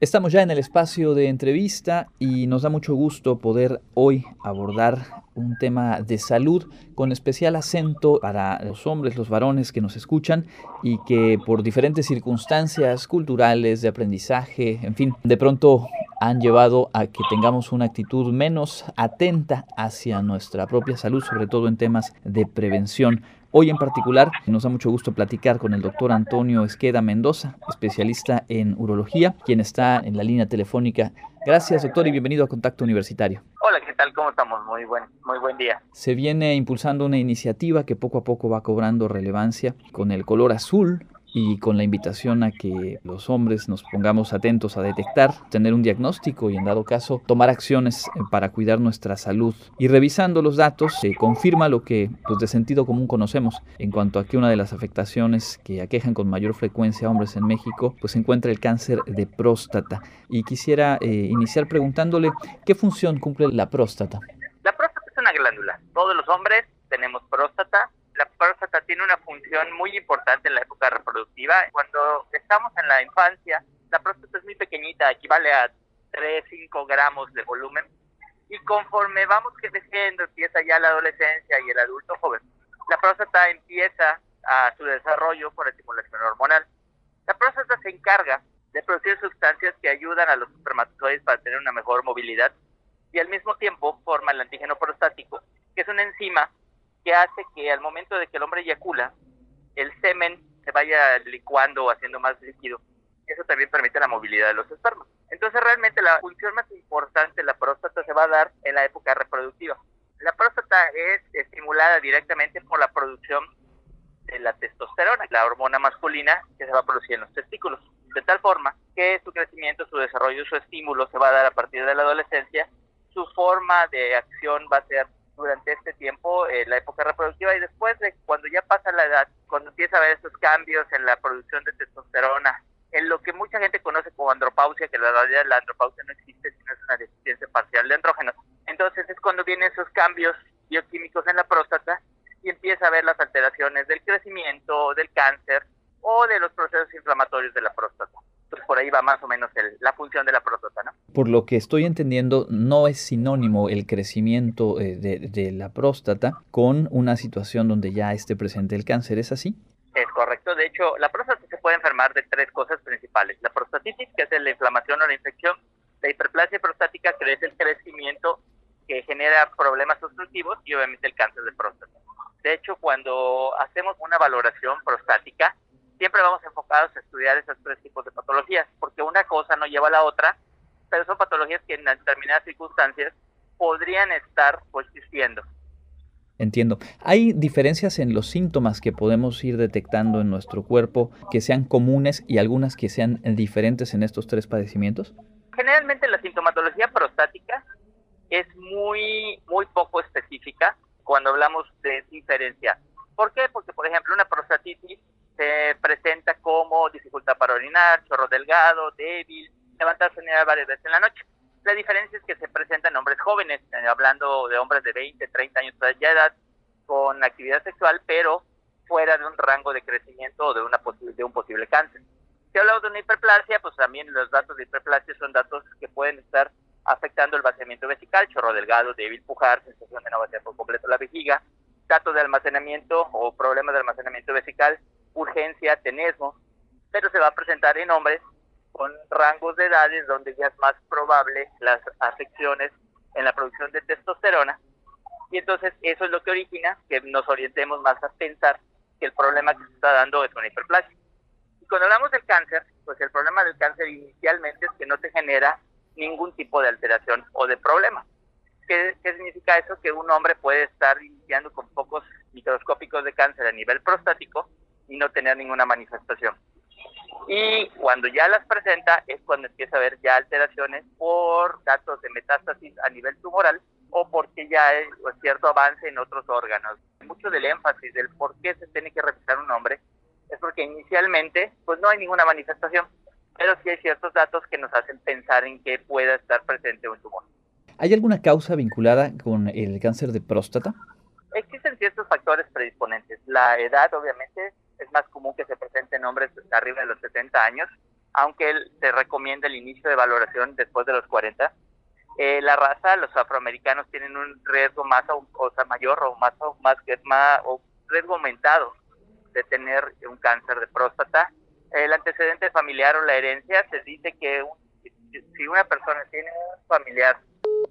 Estamos ya en el espacio de entrevista y nos da mucho gusto poder hoy abordar un tema de salud con especial acento para los hombres, los varones que nos escuchan y que por diferentes circunstancias culturales, de aprendizaje, en fin, de pronto han llevado a que tengamos una actitud menos atenta hacia nuestra propia salud, sobre todo en temas de prevención. Hoy en particular nos da mucho gusto platicar con el doctor Antonio Esqueda Mendoza, especialista en urología, quien está en la línea telefónica. Gracias doctor y bienvenido a Contacto Universitario. Hola, ¿qué tal? ¿Cómo estamos? Muy buen, muy buen día. Se viene impulsando una iniciativa que poco a poco va cobrando relevancia con el color azul y con la invitación a que los hombres nos pongamos atentos a detectar, tener un diagnóstico y en dado caso tomar acciones eh, para cuidar nuestra salud. Y revisando los datos se confirma lo que pues de sentido común conocemos en cuanto a que una de las afectaciones que aquejan con mayor frecuencia a hombres en México pues se encuentra el cáncer de próstata. Y quisiera eh, iniciar preguntándole qué función cumple la próstata. La próstata es una glándula. Todos los hombres tenemos próstata la próstata tiene una función muy importante en la época reproductiva. Cuando estamos en la infancia, la próstata es muy pequeñita, equivale a 3, 5 gramos de volumen. Y conforme vamos creciendo, empieza ya la adolescencia y el adulto joven, la próstata empieza a su desarrollo por estimulación hormonal. La próstata se encarga de producir sustancias que ayudan a los espermatozoides para tener una mejor movilidad y al mismo tiempo forma el antígeno prostático, que es una enzima que hace que al momento de que el hombre eyacula, el semen se vaya licuando o haciendo más líquido. Eso también permite la movilidad de los espermas. Entonces realmente la función más importante de la próstata se va a dar en la época reproductiva. La próstata es estimulada directamente por la producción de la testosterona, la hormona masculina que se va a producir en los testículos, de tal forma que su crecimiento, su desarrollo, su estímulo se va a dar a partir de la adolescencia. Su forma de acción va a ser durante este tiempo, eh, la época reproductiva, y después de cuando ya pasa la edad, cuando empieza a haber esos cambios en la producción de testosterona, en lo que mucha gente conoce como andropausia, que la realidad la andropausia no existe, sino es una deficiencia parcial de andrógenos. Entonces es cuando vienen esos cambios bioquímicos en la próstata y empieza a ver las alteraciones del crecimiento, del cáncer o de los procesos inflamatorios de la próstata. Por ahí va más o menos la función de la próstata, ¿no? Por lo que estoy entendiendo, no es sinónimo el crecimiento eh, de, la próstata con una situación donde ya esté presente el cáncer, ¿es así? Es correcto. De hecho, la próstata se puede enfermar de tres cosas principales. La prostatitis, que es la inflamación o la infección. La hiperplasia prostática, que es el crecimiento que genera problemas obstructivos y obviamente el cáncer de próstata. De hecho, cuando hacemos una valoración prostática, siempre vamos enfocados a estudiar esos tres tipos de patologías, porque una cosa no lleva a la otra, pero son patologías que en determinadas circunstancias podrían estar coexistiendo. Entiendo. ¿Hay diferencias en los síntomas que podemos ir detectando en nuestro cuerpo que sean comunes y algunas que sean diferentes en estos tres padecimientos? Generalmente la sintomatología prostática es muy, muy poco específica cuando hablamos de diferencia. ¿Por qué? Porque, por ejemplo, una prostatitis se presenta como dificultad para orinar, chorro delgado, débil, levantarse a varias veces en la noche. La diferencia es que se presenta en hombres jóvenes, eh, hablando de hombres de 20, 30 años de edad, con actividad sexual, pero fuera de un rango de crecimiento o de, una de un posible cáncer. Si hablamos de una hiperplasia, pues también los datos de hiperplasia son datos que pueden estar afectando el vaciamiento vesical, chorro delgado, débil pujar, sensación de no vaciar por completo la vejiga, datos de almacenamiento o problemas de almacenamiento vesical, urgencia, tenesmo, pero se va a presentar en hombres con rangos de edades donde ya es más probable las afecciones en la producción de testosterona. Y entonces eso es lo que origina que nos orientemos más a pensar que el problema que se está dando es una hiperplasia. Y cuando hablamos del cáncer, pues el problema del cáncer inicialmente es que no se genera ningún tipo de alteración o de problema. ¿Qué, ¿Qué, significa eso? Que un hombre puede estar iniciando con pocos microscópicos de cáncer a nivel prostático y no tener ninguna manifestación. Y cuando ya las presenta es cuando empieza a haber ya alteraciones por datos de metástasis a nivel tumoral o porque ya hay cierto avance en otros órganos. Mucho del énfasis del por qué se tiene que revisar un hombre es porque inicialmente pues no hay ninguna manifestación, pero sí hay ciertos datos que nos hacen pensar en que pueda estar presente un tumor. ¿Hay alguna causa vinculada con el cáncer de próstata? Existen ciertos factores predisponentes. La edad, obviamente, es más común que se presenten hombres arriba de los 70 años. aunque se recomienda el inicio de valoración después de los 40. Eh, la raza, los afroamericanos tienen un riesgo más o, sea, mayor o más o más, más o riesgo aumentado de tener un cáncer de próstata. El antecedente familiar o la herencia se dice que si una persona tiene un familiar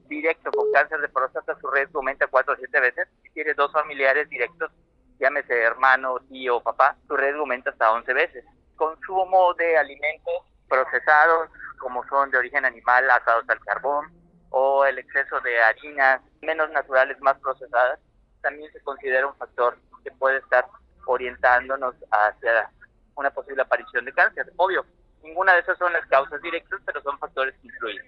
directo con cáncer de próstata, su riesgo aumenta cuatro o siete veces. Si tiene dos familiares directos, llámese hermano, tío papá, su riesgo aumenta hasta 11 veces. Consumo de alimentos procesados, como son de origen animal, asados al carbón, o el exceso de harinas menos naturales, más procesadas, también se considera un factor que puede estar orientándonos hacia una posible aparición de cáncer. Obvio, ninguna de esas son las causas directas, pero son factores que influyen.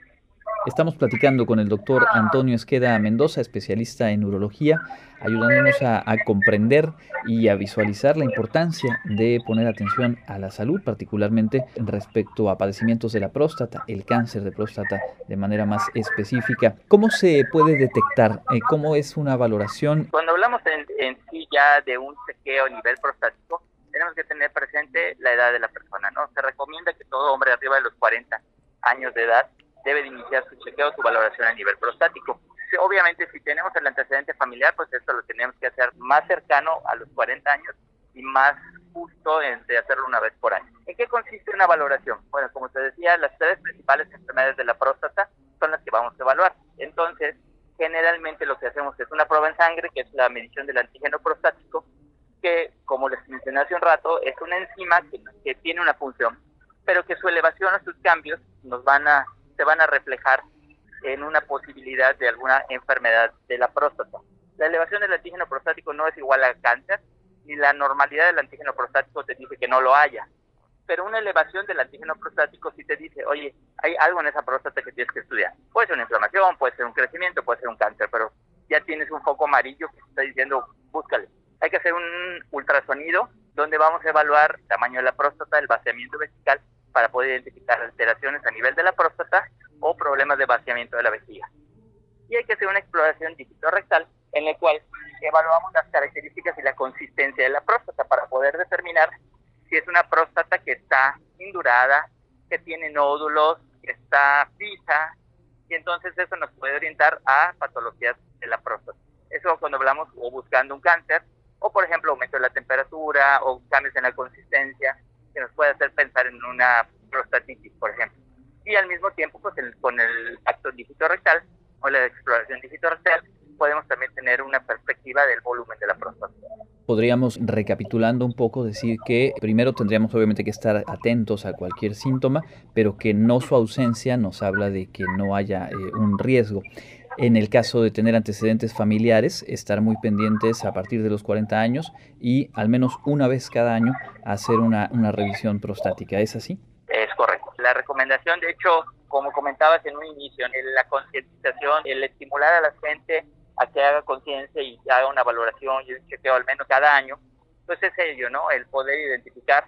Estamos platicando con el doctor Antonio Esqueda Mendoza, especialista en urología, ayudándonos a, comprender y a visualizar la importancia de poner atención a la salud, particularmente respecto a padecimientos de la próstata, el cáncer de próstata de manera más específica. ¿Cómo se puede detectar? Eh, ¿Cómo es una valoración? Cuando hablamos en, en sí ya de un chequeo a nivel prostático, tenemos que tener presente la edad de la persona, ¿no? Se recomienda que todo hombre arriba de los 40 años de edad debe de iniciar su chequeo, su valoración a nivel prostático. Obviamente, si tenemos el antecedente familiar, pues esto lo tenemos que hacer más cercano a los 40 años y más justo en, de hacerlo una vez por año. ¿En qué consiste una valoración? Bueno, como te decía, las tres principales enfermedades de la próstata son las que vamos a evaluar. Entonces, generalmente lo que hacemos es una prueba en sangre, que es la medición del antígeno prostático, que, como les mencioné hace un rato, es una enzima que, que tiene una función, pero que su elevación o sus cambios nos van a se van a reflejar en una posibilidad de alguna enfermedad de la próstata. La elevación del antígeno prostático no es igual al cáncer, y la normalidad del antígeno prostático te dice que no lo haya. Pero una elevación del antígeno prostático sí te dice, oye, hay algo en esa próstata que tienes que estudiar. Puede ser una inflamación, puede ser un crecimiento, puede ser un cáncer, pero ya tienes un foco amarillo que te está diciendo, búscale. Hay que hacer un ultrasonido donde vamos a evaluar el tamaño de la próstata, el vaciamiento vesical para poder identificar alteraciones a nivel de la próstata o problemas de vaciamiento de la vejiga. Y hay que hacer una exploración rectal en la cual evaluamos las características y la consistencia de la próstata para poder determinar si es una próstata que está indurada, que tiene nódulos, que está fija, y entonces eso nos puede orientar a patologías de la próstata. Eso cuando hablamos o buscando un cáncer, o por ejemplo aumento de la temperatura, o cambios en la consistencia, que nos puede hacer una prostatitis, por ejemplo. Y al mismo tiempo, pues con el acto rectal o la exploración rectal, podemos también tener una perspectiva del volumen de la próstata. Podríamos, recapitulando un poco, decir que primero tendríamos obviamente que estar atentos a cualquier síntoma, pero que no su ausencia nos habla de que no haya eh, un riesgo. En el caso de tener antecedentes familiares, estar muy pendientes a partir de los 40 años y al menos una vez cada año hacer una, revisión prostática. ¿Es así? Es correcto. La recomendación, de hecho, como comentabas en un inicio, en la concientización, el estimular a la gente a que haga conciencia y haga una valoración y un chequeo al menos cada año, pues es ello, ¿no? El poder identificar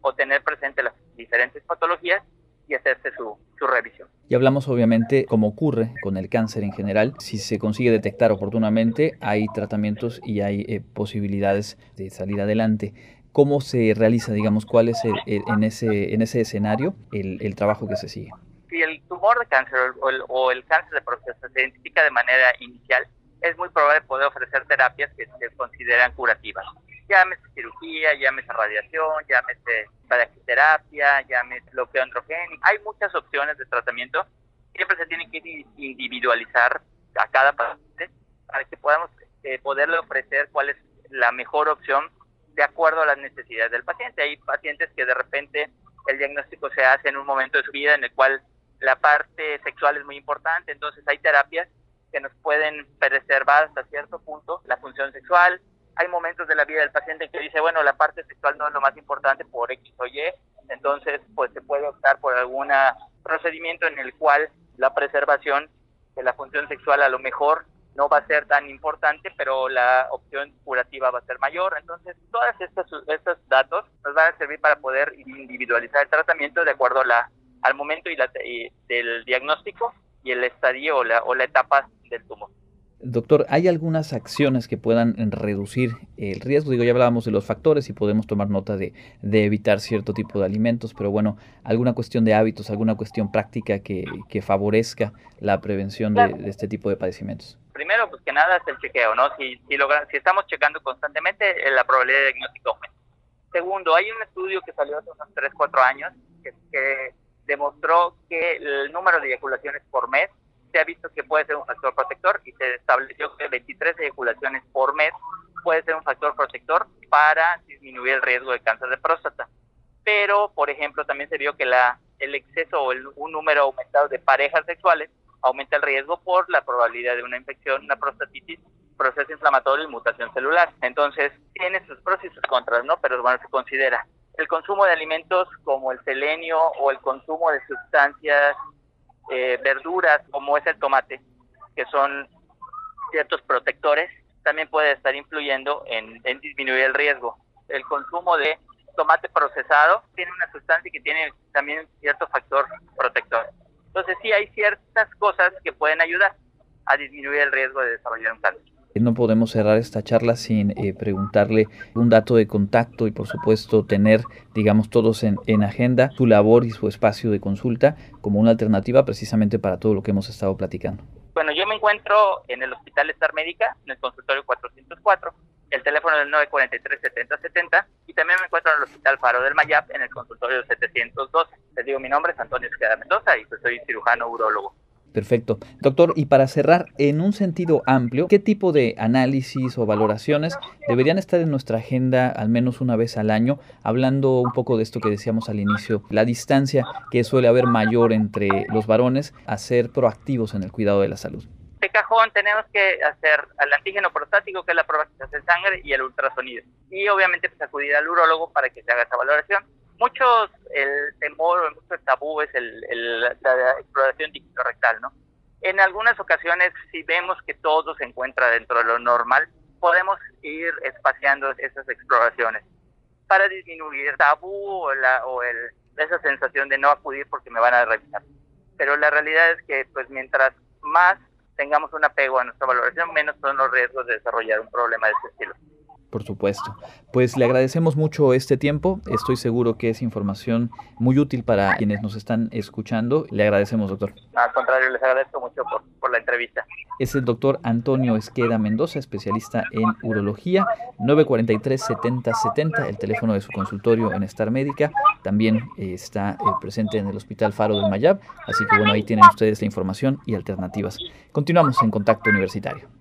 o tener presente las diferentes patologías y hacerse su, su revisión. Y hablamos obviamente, como ocurre con el cáncer en general, si se consigue detectar oportunamente, hay tratamientos y hay eh, posibilidades de salir adelante. ¿Cómo se realiza, digamos, cuál es en, ese, en ese escenario el, el, trabajo que se sigue? Si el tumor de cáncer o el, o el cáncer de próstata se identifica de manera inicial, es muy probable poder ofrecer terapias que se consideran curativas llámese cirugía, llámese radiación, llámese terapia, llámese bloqueo androgénico. Hay muchas opciones de tratamiento. Siempre se tiene que individualizar a cada paciente para que podamos eh, poderle ofrecer cuál es la mejor opción de acuerdo a las necesidades del paciente. Hay pacientes que de repente el diagnóstico se hace en un momento de su vida en el cual la parte sexual es muy importante, entonces hay terapias que nos pueden preservar hasta cierto punto la función sexual, hay momentos de la vida del paciente que dice, bueno, la parte sexual no es lo más importante por X o Y, entonces pues se puede optar por algún procedimiento en el cual la preservación de la función sexual a lo mejor no va a ser tan importante, pero la opción curativa va a ser mayor. Entonces, todos estos, estos datos nos van a servir para poder individualizar el tratamiento de acuerdo a la, al momento y, la, del diagnóstico y el estadio o la, o la etapa del tumor. Doctor, ¿hay algunas acciones que puedan reducir el riesgo? Digo, ya hablábamos de los factores y podemos tomar nota de, evitar cierto tipo de alimentos, pero bueno, alguna cuestión de hábitos, alguna cuestión práctica que, favorezca la prevención de, este tipo de padecimientos. Primero, pues que nada es el chequeo, ¿no? Si, si, si estamos checando constantemente, eh, la probabilidad de diagnóstico aumenta. Segundo, hay un estudio que salió hace unos 3, 4 años que, que demostró que el número de eyaculaciones por mes se ha visto que puede ser un factor protector y se estableció que 23 eyaculaciones por mes puede ser un factor protector para disminuir el riesgo de cáncer de próstata. Pero, por ejemplo, también se vio que la, el exceso o un número aumentado de parejas sexuales aumenta el riesgo por la probabilidad de una infección, una prostatitis, proceso inflamatorio y mutación celular. Entonces, tiene sus pros y sus contras, ¿no? Pero bueno, se considera el consumo de alimentos como el selenio o el consumo de sustancias eh, verduras como es el tomate, que son ciertos protectores, también puede estar influyendo en, disminuir el riesgo. El consumo de tomate procesado tiene una sustancia que tiene también cierto factor protector. Entonces sí hay ciertas cosas que pueden ayudar a disminuir el riesgo de desarrollar un cáncer. No podemos cerrar esta charla sin eh, preguntarle un dato de contacto y por supuesto tener, digamos, todos en, en, agenda su labor y su espacio de consulta como una alternativa precisamente para todo lo que hemos estado platicando. Bueno, yo me encuentro en el Hospital Star Médica, en el consultorio 404, el teléfono del 943-7070 y también me encuentro en el Hospital Faro del Mayap en el consultorio 712. Les digo, mi nombre es Antonio Esqueda Mendoza y pues soy cirujano urólogo. Perfecto. Doctor, y para cerrar, en un sentido amplio, ¿qué tipo de análisis o valoraciones deberían estar en nuestra agenda al menos una vez al año? Hablando un poco de esto que decíamos al inicio, la distancia que suele haber mayor entre los varones a ser proactivos en el cuidado de la salud. De cajón tenemos que hacer el antígeno prostático, que es la hace en sangre, y el ultrasonido. Y obviamente pues, acudir al urólogo para que se haga esa valoración muchos el temor o mucho tabú es el, la exploración rectal, ¿no? En algunas ocasiones, si vemos que todo se encuentra dentro de lo normal, podemos ir espaciando esas exploraciones para disminuir el tabú o, la, o el, esa sensación de no acudir porque me van a revisar. Pero la realidad es que, pues, mientras más tengamos un apego a nuestra valoración, menos son los riesgos de desarrollar un problema de este estilo. Por supuesto. Pues le agradecemos mucho este tiempo. Estoy seguro que es información muy útil para quienes nos están escuchando. Le agradecemos, doctor. Al contrario, les agradezco mucho por, la entrevista. Es el doctor Antonio Esqueda Mendoza, especialista en urología. 943-7070, el teléfono de su consultorio en Star Médica. También eh, está eh, presente en el Hospital Faro del Mayab. Así que bueno, ahí tienen ustedes la información y alternativas. Continuamos en contacto universitario.